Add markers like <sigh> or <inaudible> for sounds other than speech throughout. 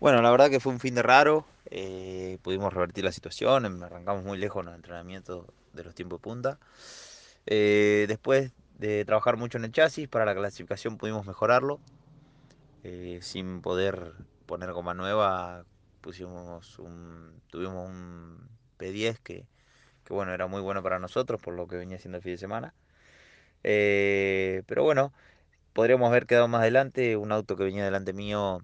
Bueno, la verdad que fue un fin de raro. eh, pudimos revertir la situación. em, Arrancamos muy lejos en los entrenamientos de los tiempos de punta. Eh, después de trabajar mucho en el chasis, para la clasificación pudimos mejorarlo. eh, sin poder poner goma nueva, pusimos un, tuvimos un P10 que, que bueno, era muy bueno para nosotros por lo que venía haciendo el fin de semana. Eh, pero bueno, podríamos haber quedado más adelante. Un auto que venía delante mío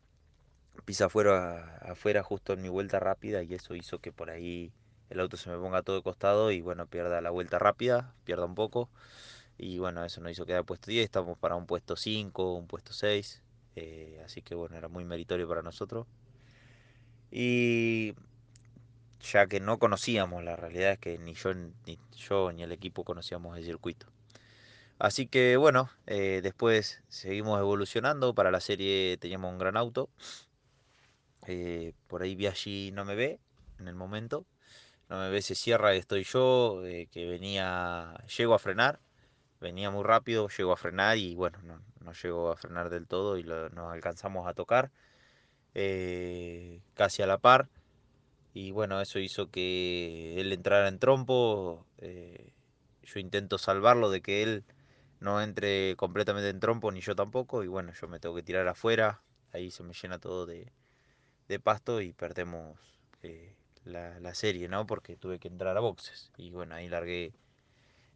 pisa afuera, afuera justo en mi vuelta rápida y eso hizo que por ahí el auto se me ponga todo costado y bueno, pierda la vuelta rápida, pierda un poco y bueno, eso nos hizo quedar puesto 10, estamos para un puesto 5, un puesto 6, eh, así que bueno, era muy meritorio para nosotros. Y ya que no conocíamos, la realidad es que ni yo ni, yo, ni el equipo conocíamos el circuito. Así que bueno, eh, después seguimos evolucionando, para la serie teníamos un gran auto, eh, por ahí Biaggi no me ve en el momento, no me ve, se cierra, estoy yo, eh, que venía, llego a frenar, venía muy rápido, llego a frenar y bueno, no, no llego a frenar del todo y nos alcanzamos a tocar eh, casi a la par y bueno, eso hizo que él entrara en trompo, yo intento salvarlo de que él no entre completamente en trompo ni yo tampoco y bueno, yo me tengo que tirar afuera, ahí se me llena todo de de pasto y perdemos eh, la, la serie, ¿no? Porque tuve que entrar a boxes. Y bueno, ahí largué,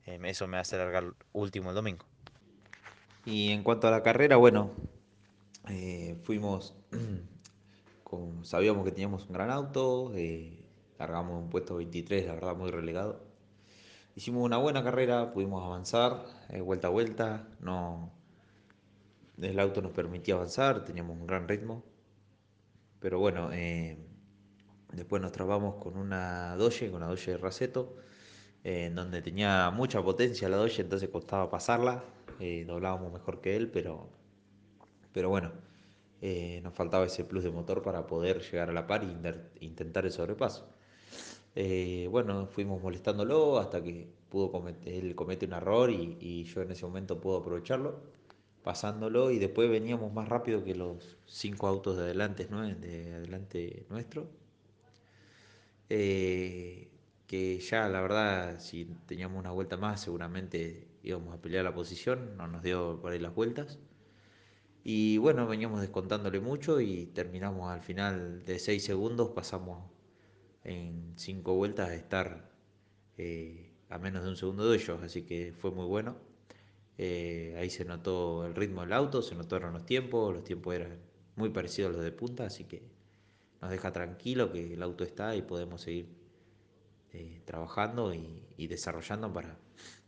eh, eso me hace largar último el domingo. Y en cuanto a la carrera, bueno, eh, fuimos, <clears throat> con, sabíamos que teníamos un gran auto, eh, largamos un puesto 23, la verdad muy relegado. Hicimos una buena carrera, pudimos avanzar vuelta a vuelta, no, el auto nos permitía avanzar, teníamos un gran ritmo, pero bueno, eh, Después nos trabamos con una Doge, con una Doge de Raceto, eh, en donde tenía mucha potencia la Doge, entonces costaba pasarla. eh, doblábamos mejor que él, pero, pero bueno, nos faltaba ese plus de motor para poder llegar a la par e intentar el sobrepaso. Bueno, fuimos molestándolo hasta que pudo cometer, él comete un error y, y yo en ese momento puedo aprovecharlo, pasándolo y después veníamos más rápido que los cinco autos de adelante, ¿no? de adelante nuestro eh, que ya la verdad, si teníamos una vuelta más, seguramente íbamos a pelear la posición, no nos dio por ahí las vueltas. Y bueno, veníamos descontándole mucho y terminamos al final de 6 segundos, pasamos en 5 vueltas a estar eh, a menos de un segundo de ellos, así que fue muy bueno. Eh, ahí se notó el ritmo del auto, se notaron los tiempos, los tiempos eran muy parecidos a los de punta, así que nos deja tranquilo que el auto está y podemos seguir eh, trabajando y, desarrollando para,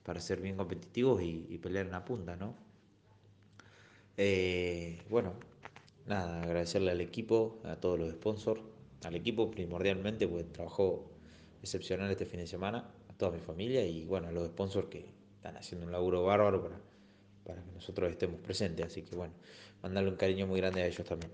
para ser bien competitivos y, y, pelear en la punta, ¿no? Eh, bueno, nada, agradecerle al equipo, a todos los sponsors, al equipo primordialmente, porque trabajó excepcional este fin de semana, a toda mi familia y bueno, a los sponsors que están haciendo un laburo bárbaro para, para que nosotros estemos presentes, así que bueno, mandarle un cariño muy grande a ellos también.